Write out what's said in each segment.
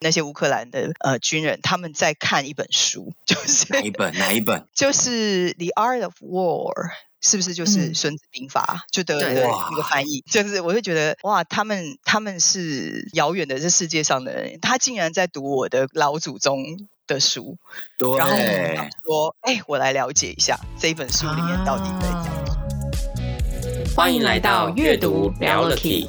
那些乌克兰的呃军人他们在看一本书，就是哪一本？哪一本？就是《The Art of War》。是不是就是《孙子兵法》嗯？就德文的一个翻译，就是我会觉得哇，他们他们是遥远的这世界上的人，他竟然在读我的老祖宗的书，对，然后我想说，哎，我来了解一下这一本书里面到底在讲什么。欢迎来到阅读聊了 Key。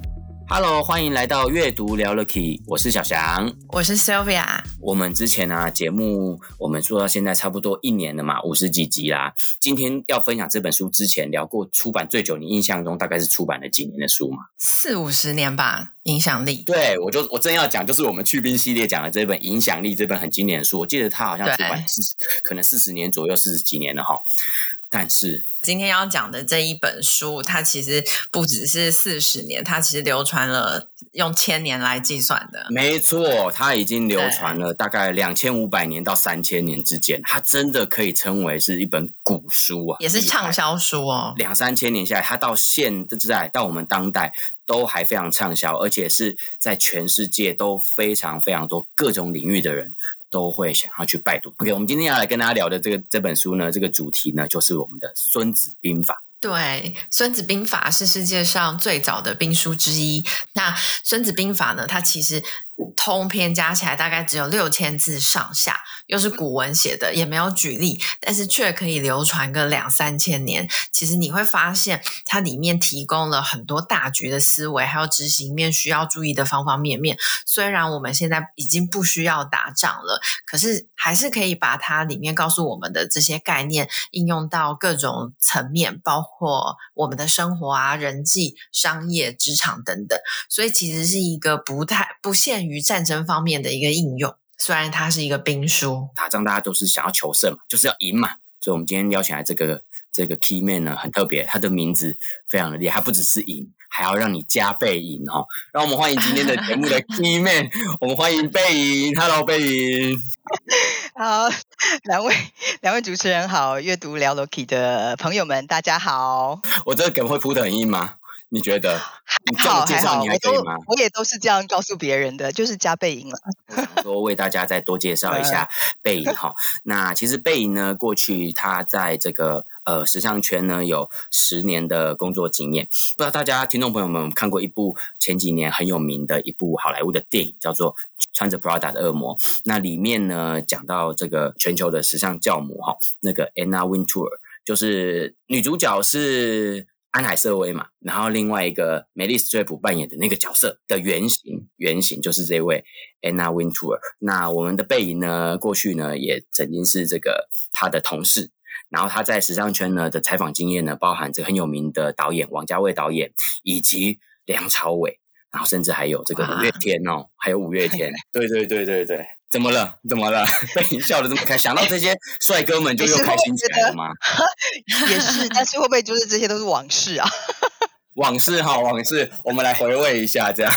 Hello，欢迎来到阅读聊了 Key，我是小翔，我是 Sylvia。我们之前呢、啊、节目，我们做到现在差不多一年了嘛，五十几集啦。今天要分享这本书之前聊过出版最久，你印象中大概是出版了几年的书嘛？四五十年吧，影响力。对，我就我真要讲，就是我们去冰系列讲的这本《影响力》这本很经典的书，我记得它好像出版是可能四十年左右，四十几年了哈。但是今天要讲的这一本书，它其实不只是四十年，它其实流传了用千年来计算的。没错，它已经流传了大概两千五百年到三千年之间，它真的可以称为是一本古书啊，也是畅销书哦。两三千年下来，它到现在到我们当代都还非常畅销，而且是在全世界都非常非常多各种领域的人。都会想要去拜读。OK，我们今天要来跟大家聊的这个这本书呢，这个主题呢，就是我们的《孙子兵法》。对，《孙子兵法》是世界上最早的兵书之一。那《孙子兵法》呢，它其实通篇加起来大概只有六千字上下。又是古文写的，也没有举例，但是却可以流传个两三千年。其实你会发现，它里面提供了很多大局的思维，还有执行面需要注意的方方面面。虽然我们现在已经不需要打仗了，可是还是可以把它里面告诉我们的这些概念应用到各种层面，包括我们的生活啊、人际、商业、职场等等。所以其实是一个不太不限于战争方面的一个应用。虽然它是一个兵书，打仗大家都是想要求胜嘛，就是要赢嘛。所以，我们今天邀请来这个这个 key man 呢，很特别，他的名字非常的厉害，他不只是赢，还要让你加倍赢哈。让我们欢迎今天的节目的 key man，我们欢迎贝莹，Hello，贝莹。好，两位两位主持人好，阅读聊了 Key 的朋友们，大家好。我这个梗会铺的很硬吗？你觉得？还好还好，我都我也都是这样告诉别人的，就是加倍赢了。我想说为大家再多介绍一下 贝莹哈。那其实贝莹呢，过去他在这个呃时尚圈呢有十年的工作经验。不知道大家听众朋友们有没有看过一部前几年很有名的一部好莱坞的电影，叫做《穿着 Prada 的恶魔》。那里面呢讲到这个全球的时尚教母哈，那个 Anna Wintour，就是女主角是。安海瑟薇嘛，然后另外一个梅丽史翠普扮演的那个角色的原型，原型就是这位 Anna Wintour。那我们的贝影呢，过去呢也曾经是这个他的同事，然后他在时尚圈呢的采访经验呢，包含这个很有名的导演王家卫导演，以及梁朝伟，然后甚至还有这个五月天哦，还有五月天，对对对对对。怎么了？怎么了？被你笑得这么开，想到这些帅哥们就又开心起来了吗？也是，但是会不会就是这些都是往事啊？往事哈，往事，我们来回味一下，这样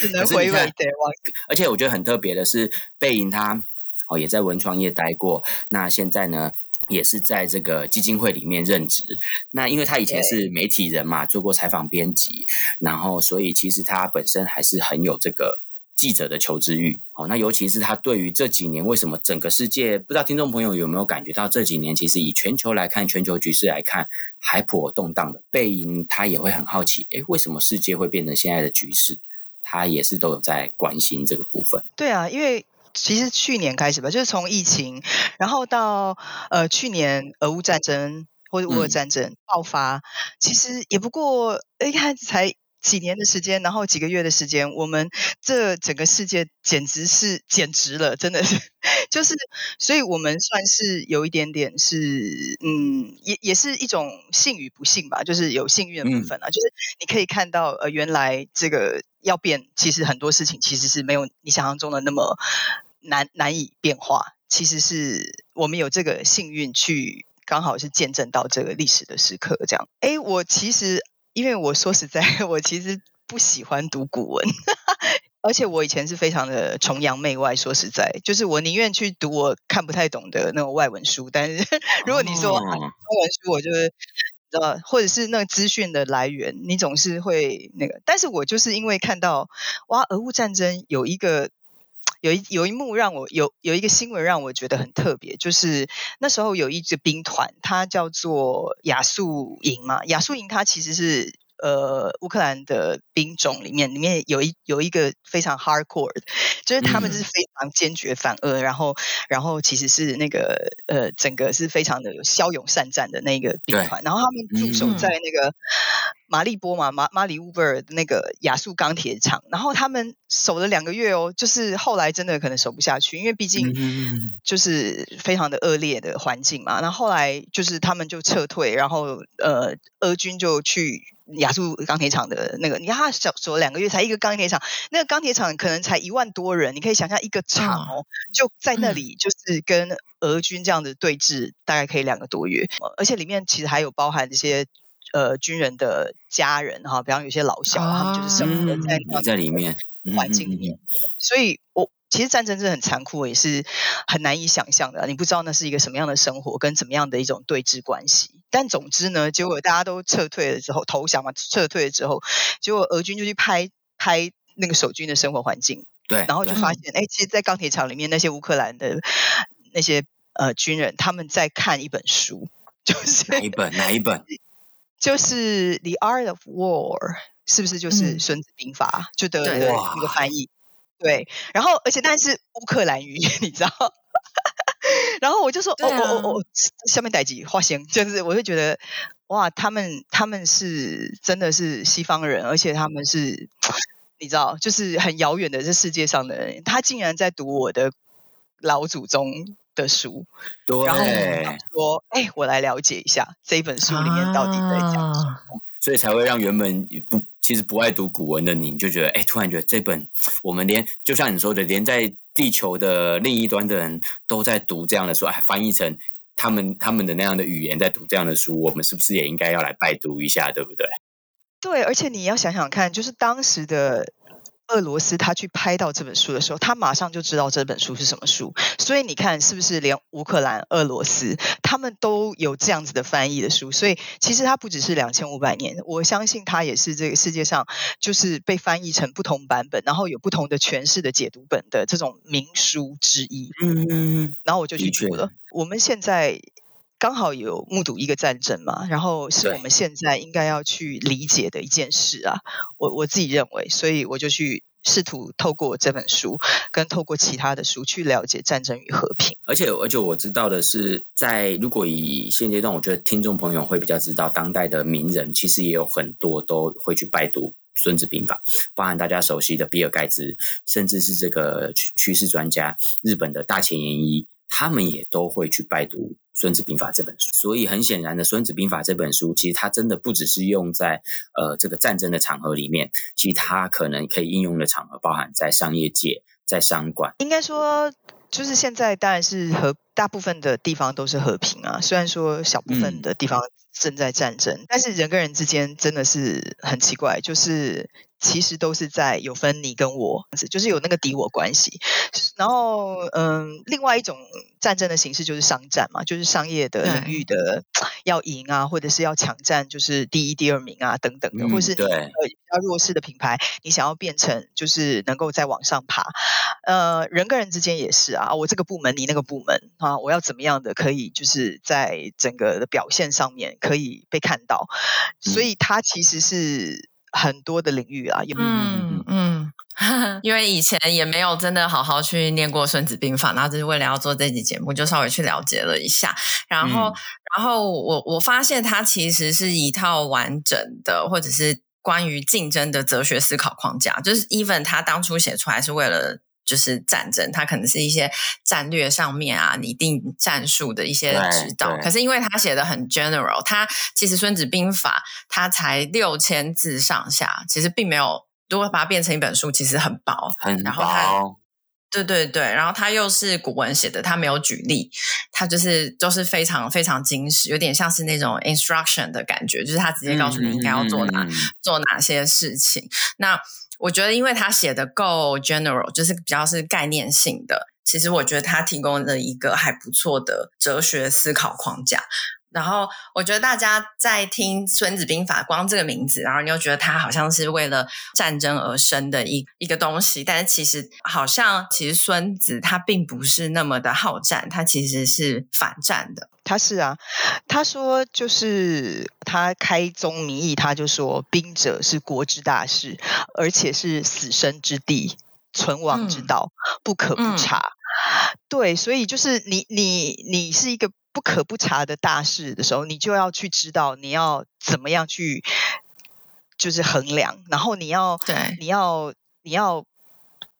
只能回味对往事。而且我觉得很特别的是，贝莹他哦也在文创业待过，那现在呢也是在这个基金会里面任职。那因为他以前是媒体人嘛，做过采访编辑，然后所以其实他本身还是很有这个。记者的求知欲，好，那尤其是他对于这几年为什么整个世界，不知道听众朋友有没有感觉到这几年其实以全球来看，全球局势来看还颇动荡的。背影他也会很好奇，诶，为什么世界会变成现在的局势？他也是都有在关心这个部分。对啊，因为其实去年开始吧，就是从疫情，然后到呃去年俄乌战争或者乌俄战争爆发，嗯、其实也不过一开始才。几年的时间，然后几个月的时间，我们这整个世界简直是简直了，真的是，就是，所以我们算是有一点点是，嗯，也也是一种幸与不幸吧，就是有幸运的部分啊，嗯、就是你可以看到，呃，原来这个要变，其实很多事情其实是没有你想象中的那么难难以变化。其实是我们有这个幸运去，刚好是见证到这个历史的时刻。这样，哎，我其实因为我说实在，我其实不喜欢读古文。而且我以前是非常的崇洋媚外，说实在，就是我宁愿去读我看不太懂的那种外文书。但是如果你说、啊、中文书，我就是呃，或者是那个资讯的来源，你总是会那个。但是我就是因为看到哇，俄乌战争有一个有一有一幕让我有有一个新闻让我觉得很特别，就是那时候有一支兵团，它叫做亚速营嘛，亚速营它其实是。呃，乌克兰的兵种里面，里面有一有一个非常 hardcore，就是他们是非常坚决反俄，嗯、然后然后其实是那个呃，整个是非常的有骁勇善战的那个兵团，然后他们驻守在那个马利波嘛，马马里乌波尔那个亚速钢铁厂，然后他们守了两个月哦，就是后来真的可能守不下去，因为毕竟就是非常的恶劣的环境嘛，然后后来就是他们就撤退，然后呃，俄军就去。亚速钢铁厂的那个，你看他守守两个月才一个钢铁厂，那个钢铁厂可能才一万多人，你可以想象一个厂哦，就在那里就是跟俄军这样的对峙，大概可以两个多月，而且里面其实还有包含这些呃军人的家人哈，比方有些老小，他们就是生活在那在里面环境里面，所以我。其实战争真的很残酷，也是很难以想象的。你不知道那是一个什么样的生活，跟怎么样的一种对峙关系。但总之呢，结果大家都撤退了之后，投降嘛，撤退了之后，结果俄军就去拍拍那个守军的生活环境，对，然后就发现，哎，其实，在钢铁厂里面那些乌克兰的那些呃军人，他们在看一本书，就是哪一本？哪一本？就是《The Art of War》，是不是就是《孙子兵法》？就的那个翻译。对，然后而且但是乌克兰语，你知道？然后我就说，啊、哦哦哦哦，下面带几花仙，就是我就觉得，哇，他们他们是真的是西方人，而且他们是，你知道，就是很遥远的这世界上的人，他竟然在读我的老祖宗的书，对，然后说，哎，我来了解一下这一本书里面到底在讲什么。啊所以才会让原本不其实不爱读古文的你，你就觉得哎，突然觉得这本我们连就像你说的，连在地球的另一端的人都在读这样的书，还翻译成他们他们的那样的语言在读这样的书，我们是不是也应该要来拜读一下，对不对？对，而且你要想想看，就是当时的。俄罗斯他去拍到这本书的时候，他马上就知道这本书是什么书。所以你看，是不是连乌克兰、俄罗斯他们都有这样子的翻译的书？所以其实它不只是两千五百年，我相信它也是这个世界上就是被翻译成不同版本，然后有不同的诠释的解读本的这种名书之一。嗯，然后我就去读了。我们现在。刚好有目睹一个战争嘛，然后是我们现在应该要去理解的一件事啊。我我自己认为，所以我就去试图透过这本书，跟透过其他的书去了解战争与和平。而且，而且我知道的是，在如果以现阶段，我觉得听众朋友会比较知道，当代的名人其实也有很多都会去拜读《孙子兵法》，包含大家熟悉的比尔盖茨，甚至是这个趋势专家日本的大前研一，他们也都会去拜读。《孙子兵法》这本书，所以很显然的，《孙子兵法》这本书其实它真的不只是用在呃这个战争的场合里面，其实它可能可以应用的场合包含在商业界、在商馆。应该说，就是现在当然是和大部分的地方都是和平啊，虽然说小部分的地方正在战争，嗯、但是人跟人之间真的是很奇怪，就是。其实都是在有分你跟我，就是有那个敌我关系。然后，嗯，另外一种战争的形式就是商战嘛，就是商业的领域的要赢啊，或者是要抢占，就是第一、第二名啊等等的，或是你呃比较弱势的品牌，你想要变成就是能够再往上爬。呃，人跟人之间也是啊，我这个部门，你那个部门啊，我要怎么样的可以就是在整个的表现上面可以被看到，所以它其实是。很多的领域啊，嗯嗯，因为以前也没有真的好好去念过《孙子兵法》，然后就是为了要做这期节目，就稍微去了解了一下。然后，嗯、然后我我发现它其实是一套完整的，或者是关于竞争的哲学思考框架。就是 Even 他当初写出来是为了。就是战争，它可能是一些战略上面啊，拟定战术的一些指导。可是因为他写的很 general，他其实《孙子兵法》它才六千字上下，其实并没有。如果把它变成一本书，其实很薄，很薄。然后它对对对，然后他又是古文写的，他没有举例，他就是就是非常非常精实，有点像是那种 instruction 的感觉，就是他直接告诉你应该要做哪、嗯、做哪些事情。那我觉得，因为他写的够 general，就是比较是概念性的，其实我觉得他提供了一个还不错的哲学思考框架。然后我觉得大家在听《孙子兵法》，光这个名字，然后你又觉得它好像是为了战争而生的一一个东西，但是其实好像其实孙子他并不是那么的好战，他其实是反战的。他是啊，他说就是他开宗明义，他就说兵者是国之大事，而且是死生之地，存亡之道，嗯、不可不察。嗯、对，所以就是你你你是一个。不可不察的大事的时候，你就要去知道你要怎么样去，就是衡量，然后你要，对，你要，你要，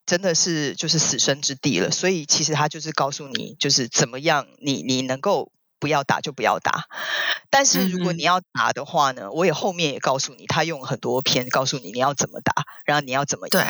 真的是就是死生之地了。所以其实他就是告诉你，就是怎么样你，你你能够。不要打就不要打，但是如果你要打的话呢，嗯、我也后面也告诉你，他用很多篇告诉你你要怎么打，然后你要怎么赢。对，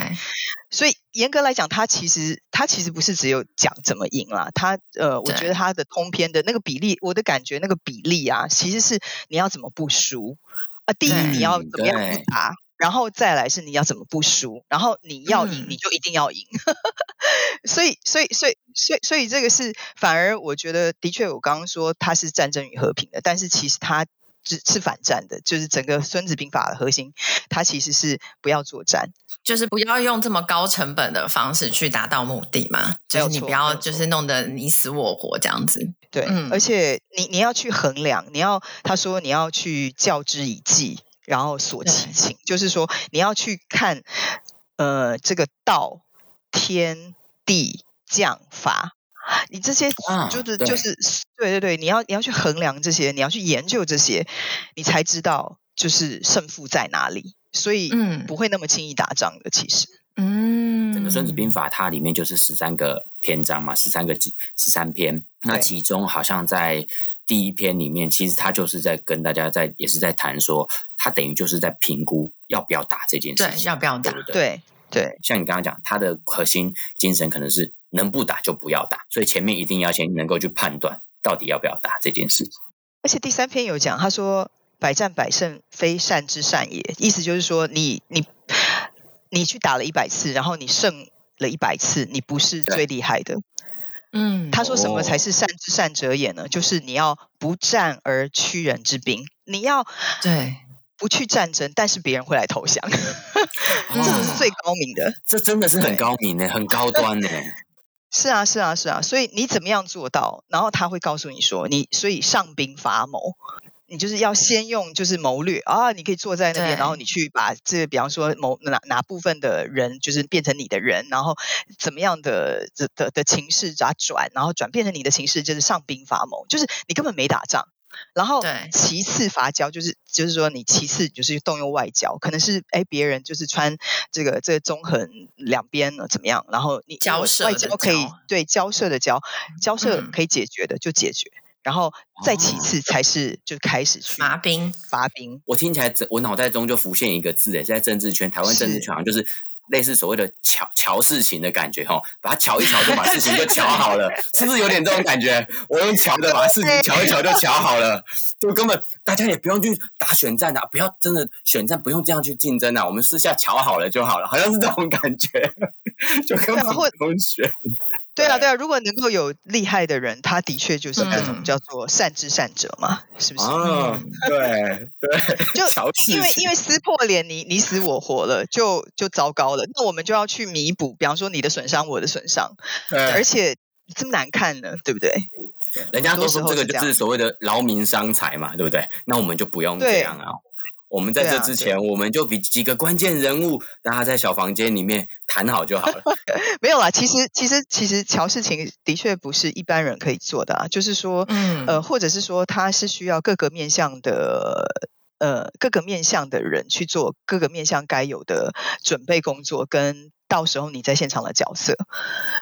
所以严格来讲，他其实他其实不是只有讲怎么赢啦，他呃，我觉得他的通篇的那个比例，我的感觉那个比例啊，其实是你要怎么不输啊？第一你要怎么样不打？然后再来是你要怎么不输，然后你要赢你就一定要赢，嗯、所以所以所以所以所以这个是反而我觉得的确我刚刚说它是战争与和平的，但是其实它只是反战的，就是整个孙子兵法的核心，它其实是不要作战，就是不要用这么高成本的方式去达到目的嘛，就是你不要就是弄得你死我活这样子，对，嗯、而且你你要去衡量，你要他说你要去较之以计。然后所其情，就是说你要去看，呃，这个道、天、地、将、法，你这些就是、啊、就是对对对，你要你要去衡量这些，你要去研究这些，你才知道就是胜负在哪里。所以，嗯，不会那么轻易打仗的。其实，嗯，整个《孙子兵法》它里面就是十三个篇章嘛，十三个几十三篇，那其中好像在。第一篇里面，其实他就是在跟大家在，也是在谈说，他等于就是在评估要不要打这件事情，对，要不要打，对对，对。像你刚刚讲，他的核心精神可能是能不打就不要打，所以前面一定要先能够去判断到底要不要打这件事情。而且第三篇有讲，他说百战百胜，非善之善也，意思就是说你，你你你去打了一百次，然后你胜了一百次，你不是最厉害的。嗯，他说什么才是善之善者也呢？哦、就是你要不战而屈人之兵，你要对不去战争，但是别人会来投降，哦、这是最高明的。这真的是很高明呢，很高端呢。是啊，是啊，是啊。所以你怎么样做到？然后他会告诉你说，你所以上兵伐谋。你就是要先用就是谋略啊，你可以坐在那边，然后你去把这个，比方说某哪哪部分的人就是变成你的人，然后怎么样的的的的情势咋转，然后转变成你的情势，就是上兵伐谋，就是你根本没打仗。然后其次伐交，就是就是说你其次就是动用外交，可能是哎别人就是穿这个这个中横两边呢怎么样，然后你交涉外交可以对交涉的交交涉可以解决的就解决。嗯然后再其次才是就开始去伐兵，伐兵。我听起来，我脑袋中就浮现一个字，诶，在政治圈，台湾政治圈好像就是类似所谓的瞧瞧事情的感觉，哈，把它瞧一瞧就把事情就瞧好了，是不是有点这种感觉？我用瞧的把事情瞧一瞧就瞧好了，就根本大家也不用去打选战啊，不要真的选战不用这样去竞争啊，我们私下瞧好了就好了，好像是这种感觉，就根本不用选。对啊，对啊，如果能够有厉害的人，他的确就是那种叫做善之善者嘛，嗯、是不是？哦，对 对，就因为因为撕破脸，你你死我活了，就就糟糕了。那我们就要去弥补，比方说你的损伤，我的损伤，对而且这么难看呢，对不对？人家都说这个就是所谓的劳民伤财嘛，对不对？那我们就不用这样啊。我们在这之前，啊、我们就比几个关键人物，大家在小房间里面谈好就好了。没有啦，其实其实其实乔事情的确不是一般人可以做的啊。就是说，嗯、呃，或者是说，他是需要各个面向的，呃，各个面向的人去做各个面向该有的准备工作，跟到时候你在现场的角色。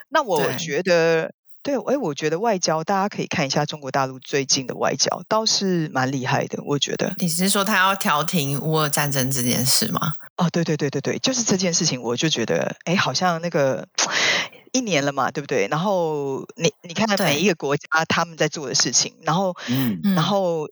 那我觉得，对，哎，我觉得外交大家可以看一下中国大陆最近的外交，倒是蛮厉害的。我觉得你是说他要调停乌俄战争这件事吗？哦，对对对对对，就是这件事情，我就觉得，哎，好像那个一年了嘛，对不对？然后你你看看每一个国家他们在做的事情，然后嗯，然后。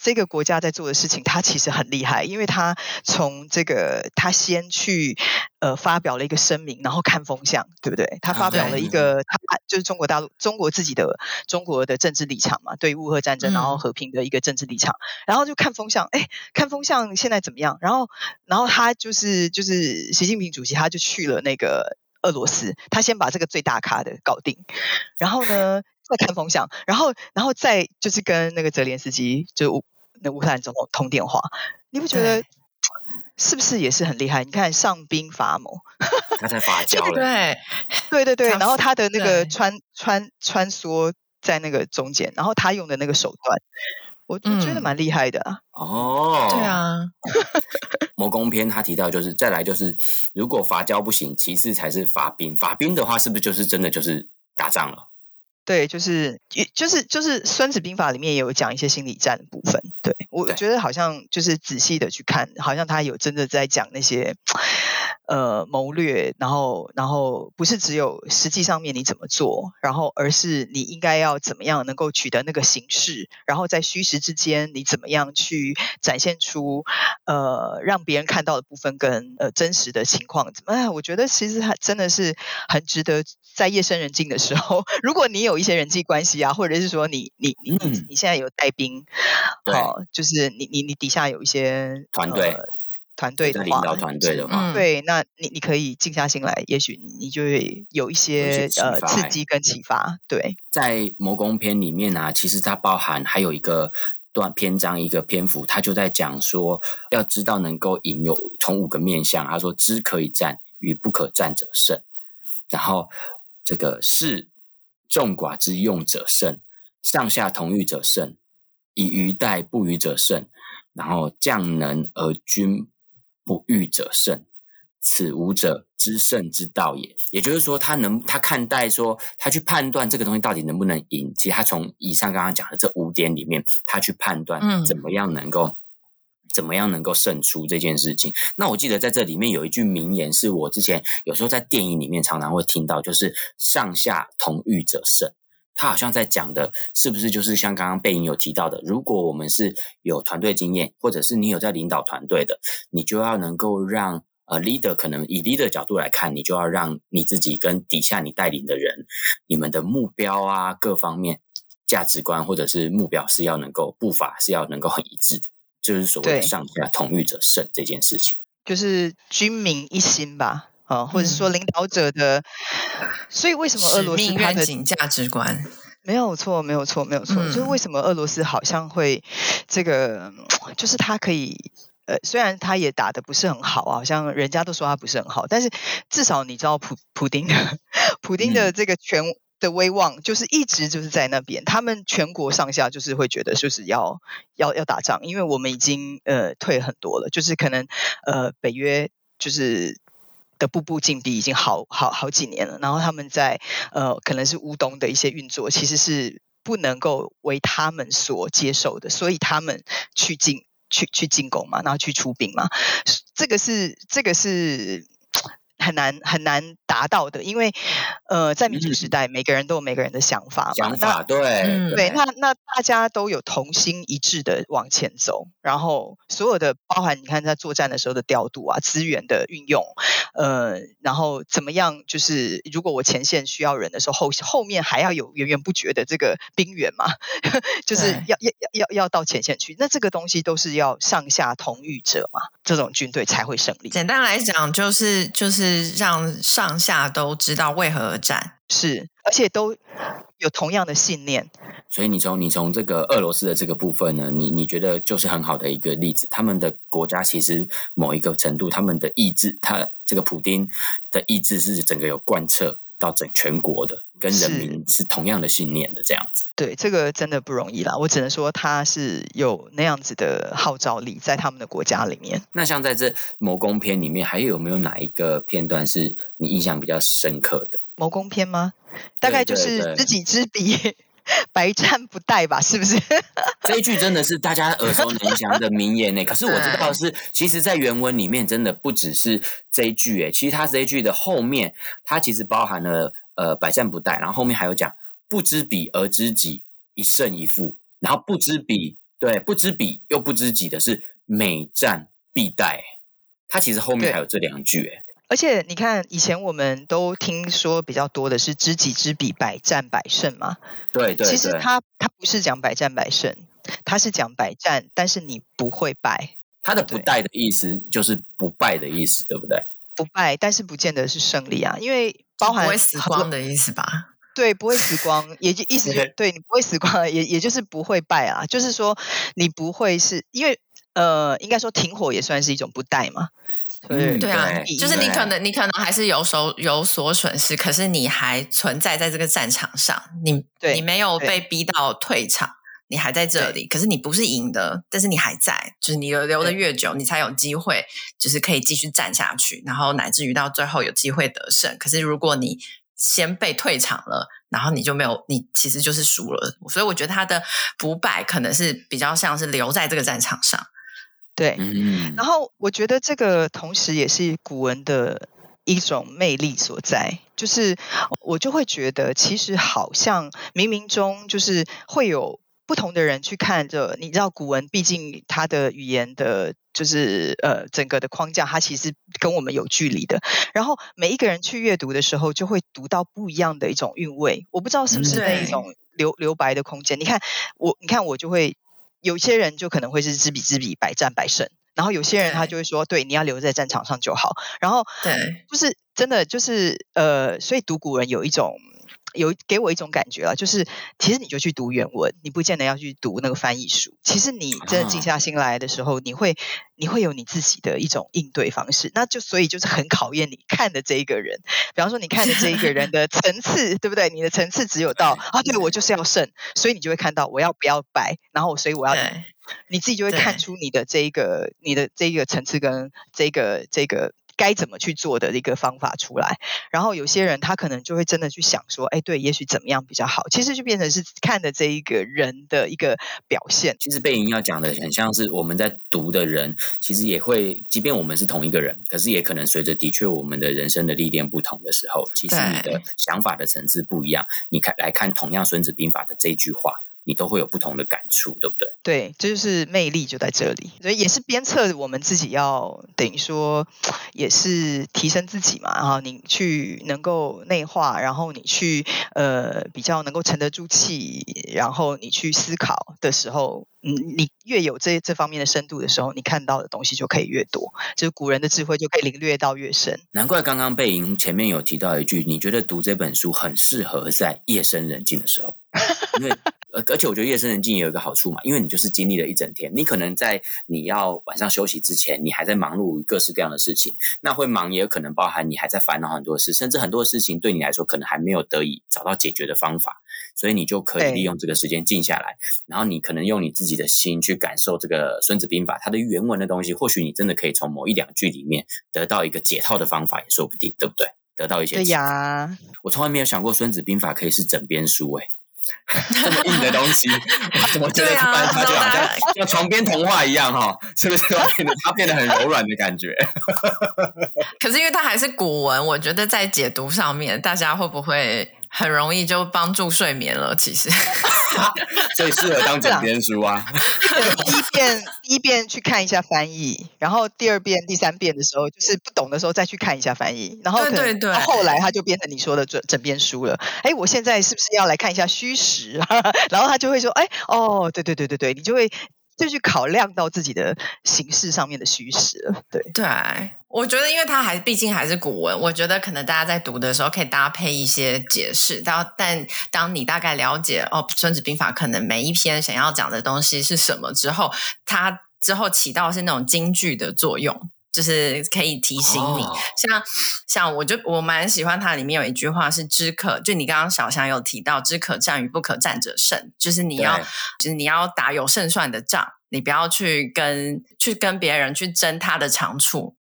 这个国家在做的事情，他其实很厉害，因为他从这个他先去呃发表了一个声明，然后看风向，对不对？他发表了一个，他就是中国大陆中国自己的中国的政治立场嘛，对于乌俄战争，然后和平的一个政治立场，然后就看风向，哎，看风向现在怎么样？然后，然后他就是就是习近平主席，他就去了那个俄罗斯，他先把这个最大咖的搞定，然后呢？在看风向，然后，然后再就是跟那个泽连斯基，就乌那乌克兰总统通电话，你不觉得是不是也是很厉害？你看上兵伐谋，他在伐 交了，对，对对对，然后他的那个穿穿穿梭在那个中间，然后他用的那个手段，我我觉得蛮厉害的啊。哦，对啊，魔宫篇他提到就是再来就是，如果伐交不行，其次才是伐兵。伐兵的话，是不是就是真的就是打仗了？对，就是，就是，就是《孙子兵法》里面也有讲一些心理战的部分。对，我觉得好像就是仔细的去看，好像他有真的在讲那些。呃，谋略，然后，然后不是只有实际上面你怎么做，然后而是你应该要怎么样能够取得那个形式，然后在虚实之间你怎么样去展现出呃让别人看到的部分跟呃真实的情况怎么？哎，我觉得其实还真的是很值得在夜深人静的时候，如果你有一些人际关系啊，或者是说你你你你你现在有带兵，好、嗯呃，就是你你你底下有一些团队。呃团队的话，领导团队的话，对，那你你可以静下心来，也许你就会有一些，呃刺激跟启发。对，在魔宫篇里面啊，其实它包含还有一个段篇章，一个篇幅，它就在讲说，要知道能够引有从五个面向。他说：知可以战，与不可战者胜。然后这个是众寡之用者胜，上下同欲者胜，以愚待不愚者胜。然后将能而君。不欲者胜，此五者知胜之道也。也就是说，他能他看待说，他去判断这个东西到底能不能赢。其实他从以上刚刚讲的这五点里面，他去判断怎么样能够、嗯、怎么样能够胜出这件事情。那我记得在这里面有一句名言，是我之前有时候在电影里面常常会听到，就是“上下同欲者胜”。他好像在讲的，是不是就是像刚刚贝影有提到的，如果我们是有团队经验，或者是你有在领导团队的，你就要能够让呃 leader 可能以 leader 角度来看，你就要让你自己跟底下你带领的人，你们的目标啊各方面价值观或者是目标是要能够步伐是要能够很一致的，就是所谓的上下同欲者胜这件事情，就是军民一心吧。啊、哦，或者说领导者的，嗯、所以为什么俄罗斯他的价值观。没有错，没有错，没有错，嗯、就是为什么俄罗斯好像会这个，就是他可以，呃，虽然他也打的不是很好啊，好像人家都说他不是很好，但是至少你知道普普丁的 普丁的这个权的威望，就是一直就是在那边，嗯、他们全国上下就是会觉得就是要要要打仗，因为我们已经呃退很多了，就是可能呃北约就是。的步步紧逼已经好好好几年了，然后他们在呃可能是乌东的一些运作，其实是不能够为他们所接受的，所以他们去进去去进攻嘛，然后去出兵嘛，这个是这个是。很难很难达到的，因为呃，在民主时代，嗯、每个人都有每个人的想法嘛。想法对，嗯、对，那那大家都有同心一致的往前走，然后所有的包含你看在作战的时候的调度啊，资源的运用，呃，然后怎么样，就是如果我前线需要人的时候，后后面还要有源源不绝的这个兵源嘛，就是要要要要要到前线去，那这个东西都是要上下同欲者嘛，这种军队才会胜利。简单来讲，就是就是。是让上下都知道为何而战，是，而且都有同样的信念。所以你从你从这个俄罗斯的这个部分呢，你你觉得就是很好的一个例子。他们的国家其实某一个程度，他们的意志，他这个普丁的意志是整个有贯彻到整全国的，跟人民是同样的信念的这样子。对，这个真的不容易啦。我只能说他是有那样子的号召力在他们的国家里面。那像在这《谋攻篇》里面，还有没有哪一个片段是你印象比较深刻的？《谋攻篇》吗？大概就是知己知彼。百战不殆吧，是不是？这一句真的是大家耳熟能详的名言呢。可是我知道是，其实，在原文里面真的不只是这一句诶，其实它这一句的后面，它其实包含了呃百战不殆，然后后面还有讲不知彼而知己，一胜一负，然后不知彼，对，不知彼又不知己的是每战必殆。它其实后面还有这两句诶。而且你看，以前我们都听说比较多的是“知己知彼，百战百胜”嘛。对对对。其实他他不是讲百战百胜，他是讲百战，但是你不会败。他的“不败”的意思就是不败的意思，对不对？不败，但是不见得是胜利啊，因为包含不会死光的意思吧？对，不会死光，也就意思就对你不会死光，也也就是不会败啊。就是说你不会是因为呃，应该说停火也算是一种不败嘛。嗯，对啊，就是你可能你可能还是有所有所损失，可是你还存在在这个战场上，你你没有被逼到退场，你还在这里，可是你不是赢的，但是你还在，就是你留留的越久，你才有机会，就是可以继续战下去，然后乃至于到最后有机会得胜。可是如果你先被退场了，然后你就没有，你其实就是输了。所以我觉得他的不败可能是比较像是留在这个战场上。对，然后我觉得这个同时也是古文的一种魅力所在，就是我就会觉得，其实好像冥冥中就是会有不同的人去看着，你知道古文毕竟它的语言的，就是呃整个的框架，它其实跟我们有距离的。然后每一个人去阅读的时候，就会读到不一样的一种韵味。我不知道是不是那一种留留白的空间。你看我，你看我就会。有些人就可能会是知彼知彼，百战百胜，然后有些人他就会说，对，你要留在战场上就好。然后，对，就是真的就是呃，所以读古人有一种。有给我一种感觉啊，就是其实你就去读原文，你不见得要去读那个翻译书。其实你真的静下心来的时候，你会你会有你自己的一种应对方式。那就所以就是很考验你看的这一个人。比方说，你看的这一个人的层次，对不对？你的层次只有到啊，对，我就是要胜，所以你就会看到我要不要白，然后所以我要，你自己就会看出你的这一个你的这一个层次跟这个这个。该怎么去做的一个方法出来，然后有些人他可能就会真的去想说，哎，对，也许怎么样比较好？其实就变成是看的这一个人的一个表现。其实贝莹要讲的很像是我们在读的人，其实也会，即便我们是同一个人，可是也可能随着的确我们的人生的历练不同的时候，其实你的想法的层次不一样。你看来看同样《孙子兵法》的这一句话。你都会有不同的感触，对不对？对，这就是魅力就在这里，所以也是鞭策我们自己要等于说，也是提升自己嘛。然后你去能够内化，然后你去呃比较能够沉得住气，然后你去思考的时候，嗯，你越有这这方面的深度的时候，你看到的东西就可以越多，就是古人的智慧就可以领略到越深。难怪刚刚贝莹前面有提到一句，你觉得读这本书很适合在夜深人静的时候，因为。而而且我觉得夜深人静也有一个好处嘛，因为你就是经历了一整天，你可能在你要晚上休息之前，你还在忙碌于各式各样的事情，那会忙也有可能包含你还在烦恼很多事，甚至很多事情对你来说可能还没有得以找到解决的方法，所以你就可以利用这个时间静下来，然后你可能用你自己的心去感受这个《孙子兵法》它的原文的东西，或许你真的可以从某一两句里面得到一个解套的方法，也说不定，对不对？得到一些。对呀，我从来没有想过《孙子兵法》可以是整编书，诶。这么硬的东西，怎么觉得翻它就好像像床边童话一样哈？是不是变得它变得很柔软的感觉？可是因为它还是古文，我觉得在解读上面，大家会不会？很容易就帮助睡眠了，其实，所以适合当枕边书啊。第一遍，第一遍去看一下翻译，然后第二遍、第三遍的时候，就是不懂的时候再去看一下翻译，然后可能对对对，后来他就变成你说的枕枕边书了。哎，我现在是不是要来看一下虚实？然后他就会说，哎，哦，对对对对对，你就会。就去考量到自己的形式上面的虚实了，对对，我觉得因为它还毕竟还是古文，我觉得可能大家在读的时候可以搭配一些解释，到但当你大概了解哦，《孙子兵法》可能每一篇想要讲的东西是什么之后，它之后起到是那种金句的作用。就是可以提醒你。哦、像像我就我蛮喜欢它里面有一句话是“知可”，就你刚刚小翔有提到“知可战与不可战者胜”，就是你要就是你要打有胜算的仗，你不要去跟去跟别人去争他的长处。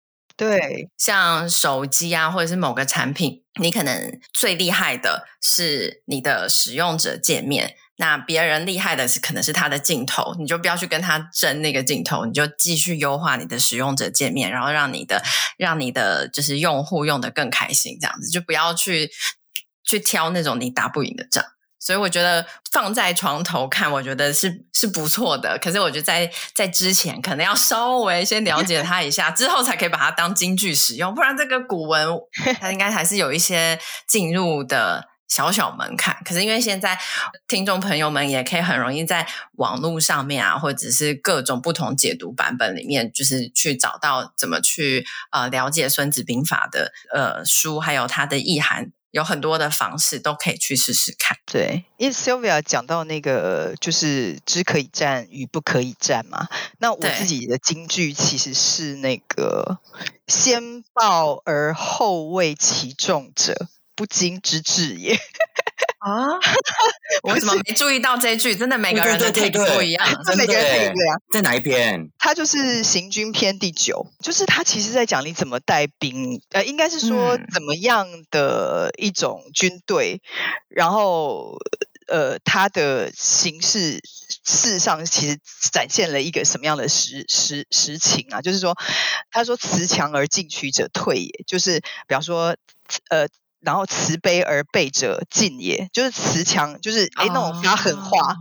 对，像手机啊，或者是某个产品，你可能最厉害的是你的使用者界面，那别人厉害的是可能是他的镜头，你就不要去跟他争那个镜头，你就继续优化你的使用者界面，然后让你的让你的就是用户用的更开心，这样子就不要去去挑那种你打不赢的仗。所以我觉得放在床头看，我觉得是是不错的。可是我觉得在在之前，可能要稍微先了解它一下，之后才可以把它当金句使用。不然这个古文，它应该还是有一些进入的小小门槛。可是因为现在听众朋友们也可以很容易在网络上面啊，或者是各种不同解读版本里面，就是去找到怎么去呃了解《孙子兵法》的呃书，还有它的意涵。有很多的方式都可以去试试看。对，因为 Sylvia 讲到那个就是知可以战与不可以战嘛，那我自己的金句其实是那个先报而后为其重者，不经之至也。啊！我为什么没注意到这一句？真的每个人的 take 不一样，这每个人 take 不一样。在哪一篇？他就是《行军篇》第九，就是他其实在讲你怎么带兵，呃，应该是说怎么样的一种军队，嗯、然后呃，他的形式事实上其实展现了一个什么样的实实实情啊？就是说，他说“辞强而进取者退也”，就是比方说，呃。然后慈悲而背者进也，就是慈强，就是哎、oh. 那种发狠话、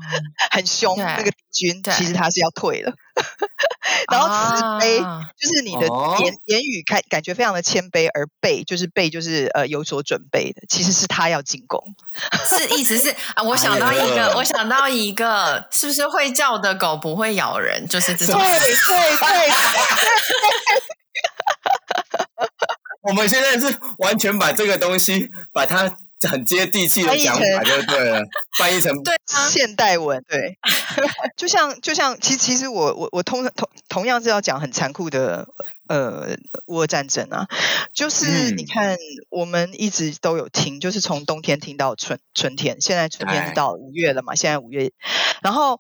很凶那个敌军，其实他是要退了。然后慈悲就是你的言、oh. 言语看感觉非常的谦卑，而背就是背就是呃有所准备的，其实是他要进攻。是意思是啊，我想到一个，我想到一个，是不是会叫的狗不会咬人？就是这种。对对对。我们现在是完全把这个东西，把它很接地气的讲法就对了，翻译成对 现代文，对，就像就像，其实其实我我我通常同同样是要讲很残酷的呃乌俄战争啊，就是你看、嗯、我们一直都有听，就是从冬天听到春春天，现在春天是到五月了嘛，现在五月，然后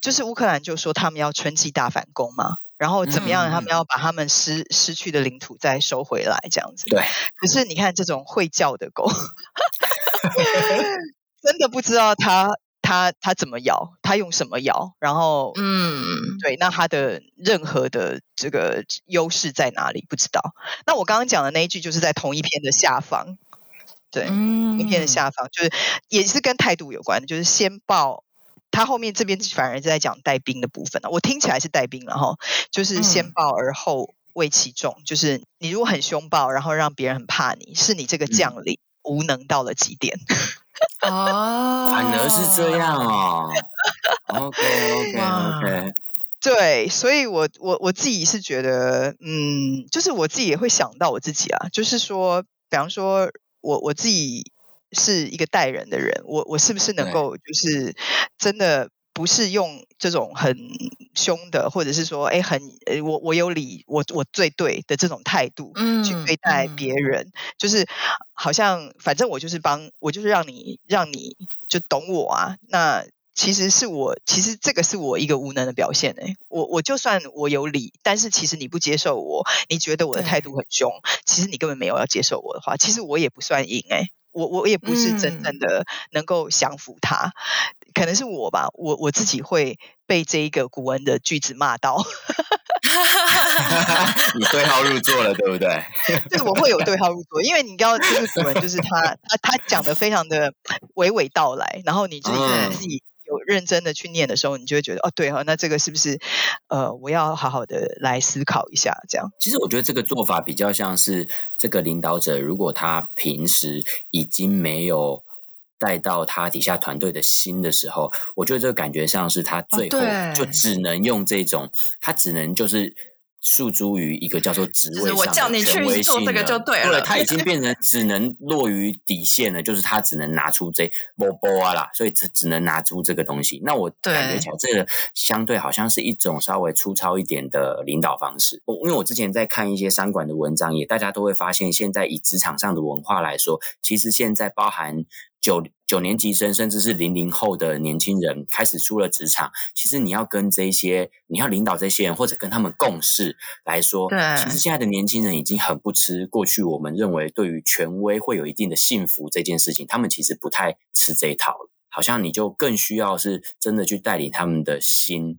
就是乌克兰就说他们要春季大反攻嘛。然后怎么样？他们要把他们失失去的领土再收回来，这样子。对。可是你看这种会叫的狗，真的不知道它它它怎么咬，它用什么咬。然后，嗯，对，那它的任何的这个优势在哪里？不知道。那我刚刚讲的那一句，就是在同一篇的下方。对，嗯，一篇的下方就是也是跟态度有关的，就是先报。他后面这边反而是在讲带兵的部分了，我听起来是带兵了哈，就是先报而后畏其重，嗯、就是你如果很凶暴，然后让别人很怕你，是你这个将领无能到了极点。哦，反而是这样哦。OK OK OK，对，所以我我我自己是觉得，嗯，就是我自己也会想到我自己啊，就是说，比方说我我自己。是一个带人的人，我我是不是能够就是真的不是用这种很凶的，或者是说哎很我我有理我我最对的这种态度去对待别人，就是好像反正我就是帮我就是让你让你就懂我啊，那其实是我其实这个是我一个无能的表现哎，我我就算我有理，但是其实你不接受我，你觉得我的态度很凶，其实你根本没有要接受我的话，其实我也不算赢哎。我我也不是真正的能够降服他，嗯、可能是我吧，我我自己会被这一个古文的句子骂到。你对号入座了，对不对？对，我会有对号入座，因为你知道，就是古文，就是他他他讲的非常的娓娓道来，然后你自己自己。认真的去念的时候，你就会觉得哦，对哈，那这个是不是呃，我要好好的来思考一下，这样。其实我觉得这个做法比较像是这个领导者，如果他平时已经没有带到他底下团队的心的时候，我觉得这个感觉像是他最后就只能用这种，哦、他只能就是诉诸于一个叫做职位上的权威性。我叫你去做这个就对了。对，他已经变成只能落于底线了，就是他只能拿出这波波啊啦，所以只只能拿出这个东西。那我感觉起来，这个相对好像是一种稍微粗糙一点的领导方式。我因为我之前在看一些商管的文章，也大家都会发现，现在以职场上的文化来说，其实现在包含。九九年级生，甚至是零零后的年轻人开始出了职场，其实你要跟这些，你要领导这些人，或者跟他们共事来说，对，其实现在的年轻人已经很不吃过去我们认为对于权威会有一定的信服这件事情，他们其实不太吃这一套了。好像你就更需要是真的去带领他们的心，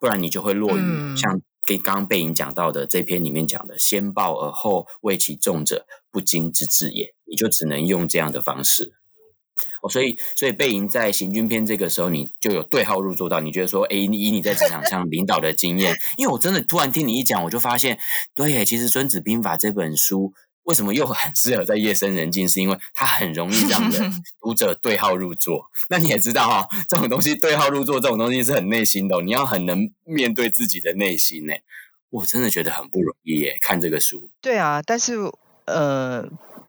不然你就会落于、嗯、像跟刚刚贝影讲到的这篇里面讲的“先报而后为其重者，不经之至也”，你就只能用这样的方式。哦，所以，所以贝莹在行军篇这个时候，你就有对号入座到，你觉得说，诶，以你在职场上领导的经验，因为我真的突然听你一讲，我就发现，对耶，其实《孙子兵法》这本书为什么又很适合在夜深人静，是因为它很容易让人 读者对号入座。那你也知道哈、哦，这种东西对号入座这种东西是很内心的、哦，你要很能面对自己的内心呢。我真的觉得很不容易耶，看这个书。对啊，但是呃。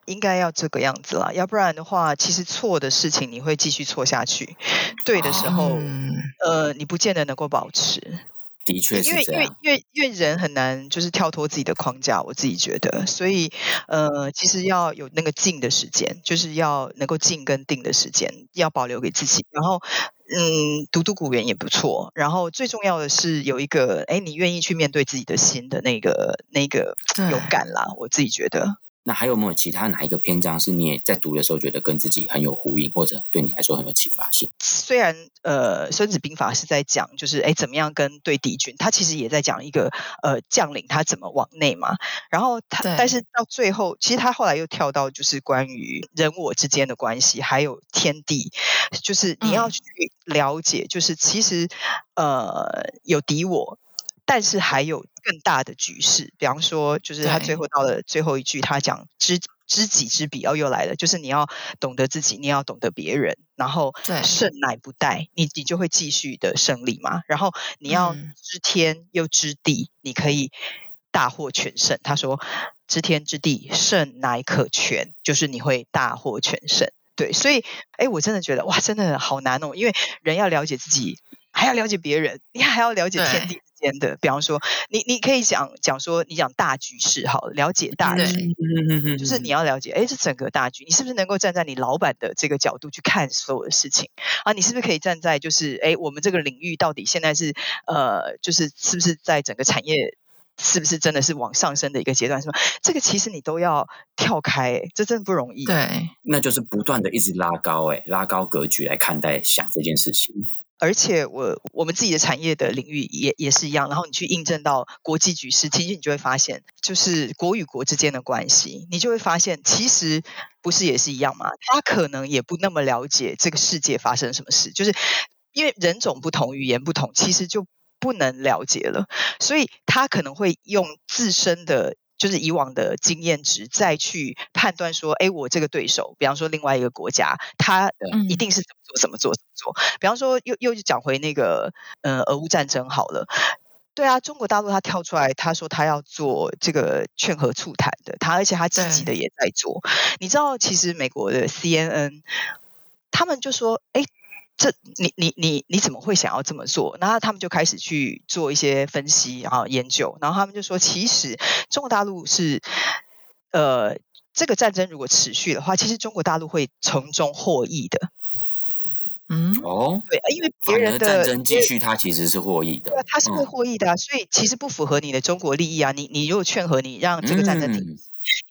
应该要这个样子啦，要不然的话，其实错的事情你会继续错下去，对的时候，嗯、呃，你不见得能够保持。的确是这样，因为因为因为因为人很难就是跳脱自己的框架，我自己觉得，所以呃，其实要有那个静的时间，就是要能够静跟定的时间，要保留给自己。然后，嗯，读读古原也不错。然后最重要的是有一个，哎，你愿意去面对自己的心的那个那个勇敢啦，我自己觉得。那还有没有其他哪一个篇章是你也在读的时候觉得跟自己很有呼应，或者对你来说很有启发性？虽然呃，《孙子兵法》是在讲就是哎怎么样跟对敌军，他其实也在讲一个呃将领他怎么往内嘛。然后他但是到最后，其实他后来又跳到就是关于人我之间的关系，还有天地，就是你要去了解，就是其实呃有敌我。但是还有更大的局势，比方说，就是他最后到了最后一句，他讲知知己知彼，哦，又来了，就是你要懂得自己，你要懂得别人，然后胜乃不殆，你你就会继续的胜利嘛。然后你要知天又知地，你可以大获全胜。他说知天知地，胜乃可全，就是你会大获全胜。对，所以哎，我真的觉得哇，真的好难哦，因为人要了解自己，还要了解别人，你还要了解天地之间。的，比方说，你你可以讲讲说，你讲大局势好，了解大局，就是你要了解，哎，这整个大局，你是不是能够站在你老板的这个角度去看所有的事情啊？你是不是可以站在就是，哎，我们这个领域到底现在是呃，就是是不是在整个产业，是不是真的是往上升的一个阶段？是吧？这个其实你都要跳开，哎，这真的不容易。对，那就是不断的一直拉高，哎，拉高格局来看待想这件事情。而且我我们自己的产业的领域也也是一样，然后你去印证到国际局势，其实你就会发现，就是国与国之间的关系，你就会发现，其实不是也是一样吗？他可能也不那么了解这个世界发生什么事，就是因为人种不同，语言不同，其实就不能了解了，所以他可能会用自身的。就是以往的经验值，再去判断说，哎，我这个对手，比方说另外一个国家，他一定是怎么做，怎么做，怎么做。比方说，又又讲回那个，呃，俄乌战争好了。对啊，中国大陆他跳出来，他说他要做这个劝和促谈的，他而且他积极的也在做。你知道，其实美国的 CNN 他们就说，哎。这你你你你怎么会想要这么做？然后他们就开始去做一些分析，啊研究，然后他们就说，其实中国大陆是，呃，这个战争如果持续的话，其实中国大陆会从中获益的。嗯，哦，对，因为别人的战争继续，他其实是获益的，对，他是会获益的，啊，嗯，所以其实不符合你的中国利益啊。你你如果劝和，你让这个战争停。嗯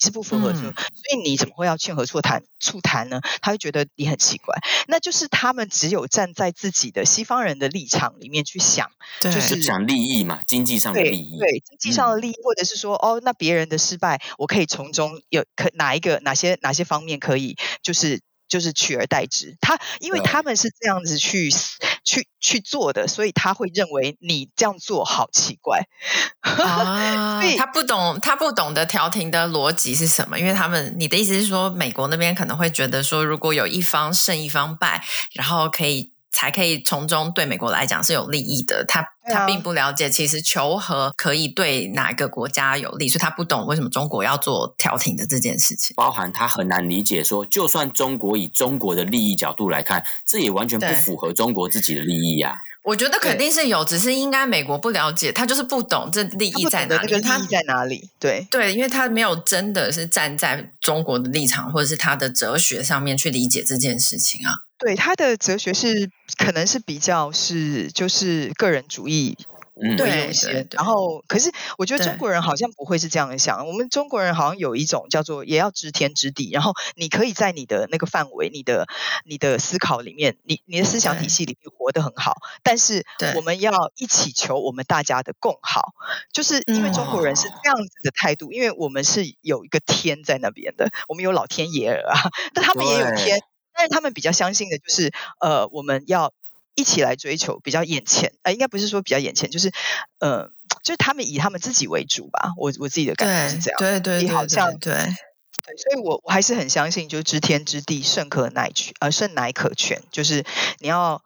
你是不符合的，嗯、所以你怎么会要劝和促谈促谈呢？他会觉得你很奇怪。那就是他们只有站在自己的西方人的立场里面去想，对就是讲利益嘛，经济上的利益，对，对经济上的利益，嗯、或者是说，哦，那别人的失败，我可以从中有可哪一个哪些哪些方面可以就是。就是取而代之，他因为他们是这样子去、嗯、去去做的，所以他会认为你这样做好奇怪 啊。所以他不懂，他不懂得调停的逻辑是什么？因为他们，你的意思是说，美国那边可能会觉得说，如果有一方胜一方败，然后可以才可以从中对美国来讲是有利益的。他他并不了解，其实求和可以对哪个国家有利，所以他不懂为什么中国要做调停的这件事情。包含他很难理解说，就算中国以中国的利益角度来看，这也完全不符合中国自己的利益呀、啊。我觉得肯定是有，只是应该美国不了解，他就是不懂这利益在哪里。这个利益在哪里？对对，因为他没有真的是站在中国的立场，或者是他的哲学上面去理解这件事情啊。对，他的哲学是可能是比较是就是个人主义。嗯，对，对，对，然后，可是我觉得中国人好像不会是这样想。我们中国人好像有一种叫做也要知天知地，然后你可以在你的那个范围、你的你的思考里面，你你的思想体系里面活得很好。但是我们要一起求我们大家的共好，就是因为中国人是这样子的态度，因为我们是有一个天在那边的，我们有老天爷儿啊，但他们也有天，但是他们比较相信的就是呃，我们要。一起来追求比较眼前，呃，应该不是说比较眼前，就是，呃，就是他们以他们自己为主吧。我我自己的感觉是这样，对对对，你好像对，对，对，所以我我还是很相信，就是知天知地，胜可乃全，呃，胜乃可全，就是你要。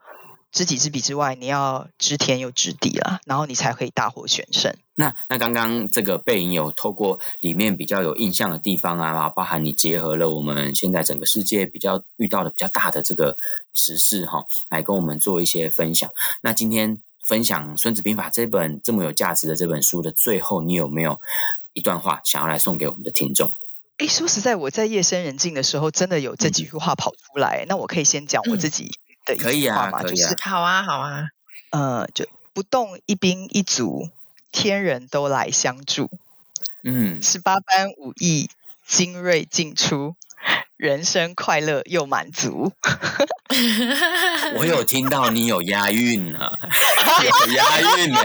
知己知彼之外，你要知天又知地了，然后你才可以大获全胜。那那刚刚这个背影有透过里面比较有印象的地方啊，包含你结合了我们现在整个世界比较遇到的比较大的这个时事哈，来跟我们做一些分享。那今天分享《孙子兵法》这本这么有价值的这本书的最后，你有没有一段话想要来送给我们的听众？诶，说实在，我在夜深人静的时候，真的有这几句话跑出来。嗯、那我可以先讲我自己。嗯的可以啊，可以啊，就是好啊，好啊，呃，就不动一兵一卒，天人都来相助。嗯，十八般武艺，精锐尽出，人生快乐又满足。我有听到你有押韵啊，有押韵呢。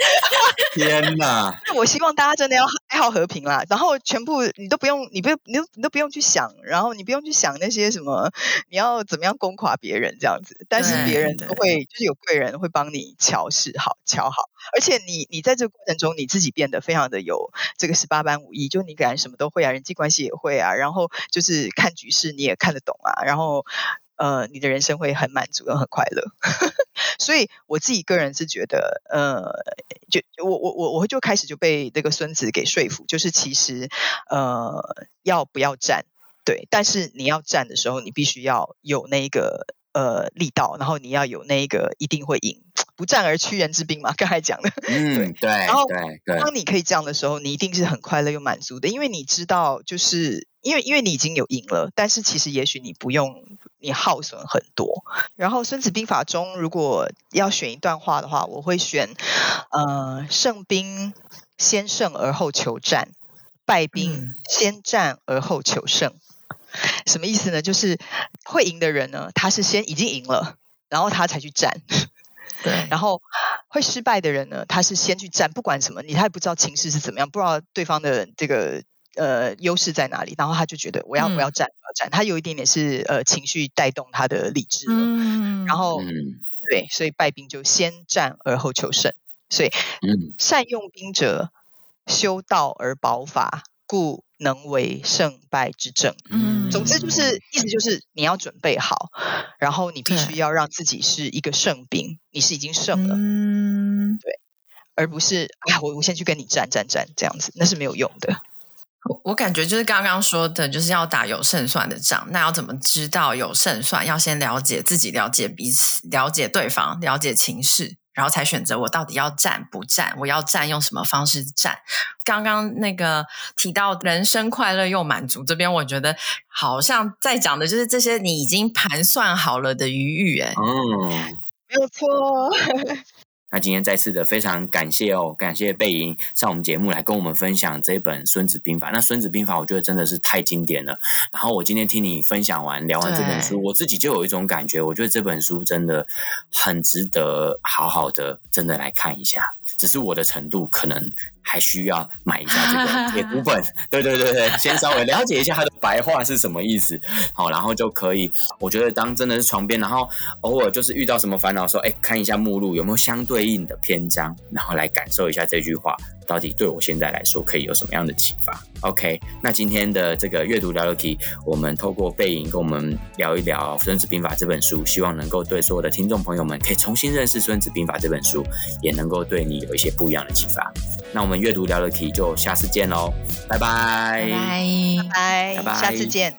天哪！我希望大家真的要爱好和平啦，然后全部你都不用，你不用，你都你都不用去想，然后你不用去想那些什么，你要怎么样攻垮别人这样子，但是别人都会就是有贵人会帮你调试好、调好，而且你你在这个过程中你自己变得非常的有这个十八般武艺，就你感觉什么都会啊，人际关系也会啊，然后就是看局势你也看得懂啊，然后。呃，你的人生会很满足又很快乐，所以我自己个人是觉得，呃，就我我我我就开始就被那个孙子给说服，就是其实呃要不要战，对，但是你要战的时候，你必须要有那个呃力道，然后你要有那个一定会赢，不战而屈人之兵嘛，刚才讲的，嗯，对，对，然后当你可以这样的时候，你一定是很快乐又满足的，因为你知道，就是因为因为你已经有赢了，但是其实也许你不用。你耗损很多。然后《孙子兵法》中，如果要选一段话的话，我会选：呃，胜兵先胜而后求战，败兵先战而后求胜。什么意思呢？就是会赢的人呢，他是先已经赢了，然后他才去战。对。然后会失败的人呢，他是先去战，不管什么，你他也不知道情势是怎么样，不知道对方的这个。呃，优势在哪里？然后他就觉得我要、嗯、我要战，我要战。他有一点点是呃情绪带动他的理智了。嗯，然后、嗯、对，所以败兵就先战而后求胜。所以，嗯，善用兵者，修道而保法，故能为胜败之政。嗯，总之就是意思就是你要准备好，然后你必须要让自己是一个胜兵，你是已经胜了。嗯，对，而不是啊，我我先去跟你战战战这样子，那是没有用的。我我感觉就是刚刚说的，就是要打有胜算的仗。那要怎么知道有胜算？要先了解自己，了解彼此，了解对方，了解情势，然后才选择我到底要战不战？我要战用什么方式战？刚刚那个提到人生快乐又满足，这边我觉得好像在讲的就是这些你已经盘算好了的余裕。哎，嗯，没有错。那今天再次的非常感谢哦，感谢贝莹上我们节目来跟我们分享这一本《孙子兵法》。那《孙子兵法》我觉得真的是太经典了。然后我今天听你分享完、聊完这本书，我自己就有一种感觉，我觉得这本书真的很值得好好的真的来看一下。只是我的程度可能还需要买一下这个铁读本。对对对对，先稍微了解一下它的白话是什么意思，好，然后就可以。我觉得当真的是床边，然后偶尔就是遇到什么烦恼的时候，哎，看一下目录有没有相对应的篇章，然后来感受一下这句话到底对我现在来说可以有什么样的启发。OK，那今天的这个阅读聊聊题，我们透过背影跟我们聊一聊《孙子兵法》这本书，希望能够对所有的听众朋友们可以重新认识《孙子兵法》这本书，也能够对你有一些不一样的启发。那我们阅读聊聊题就下次见喽，拜拜，拜拜，拜拜，下次见。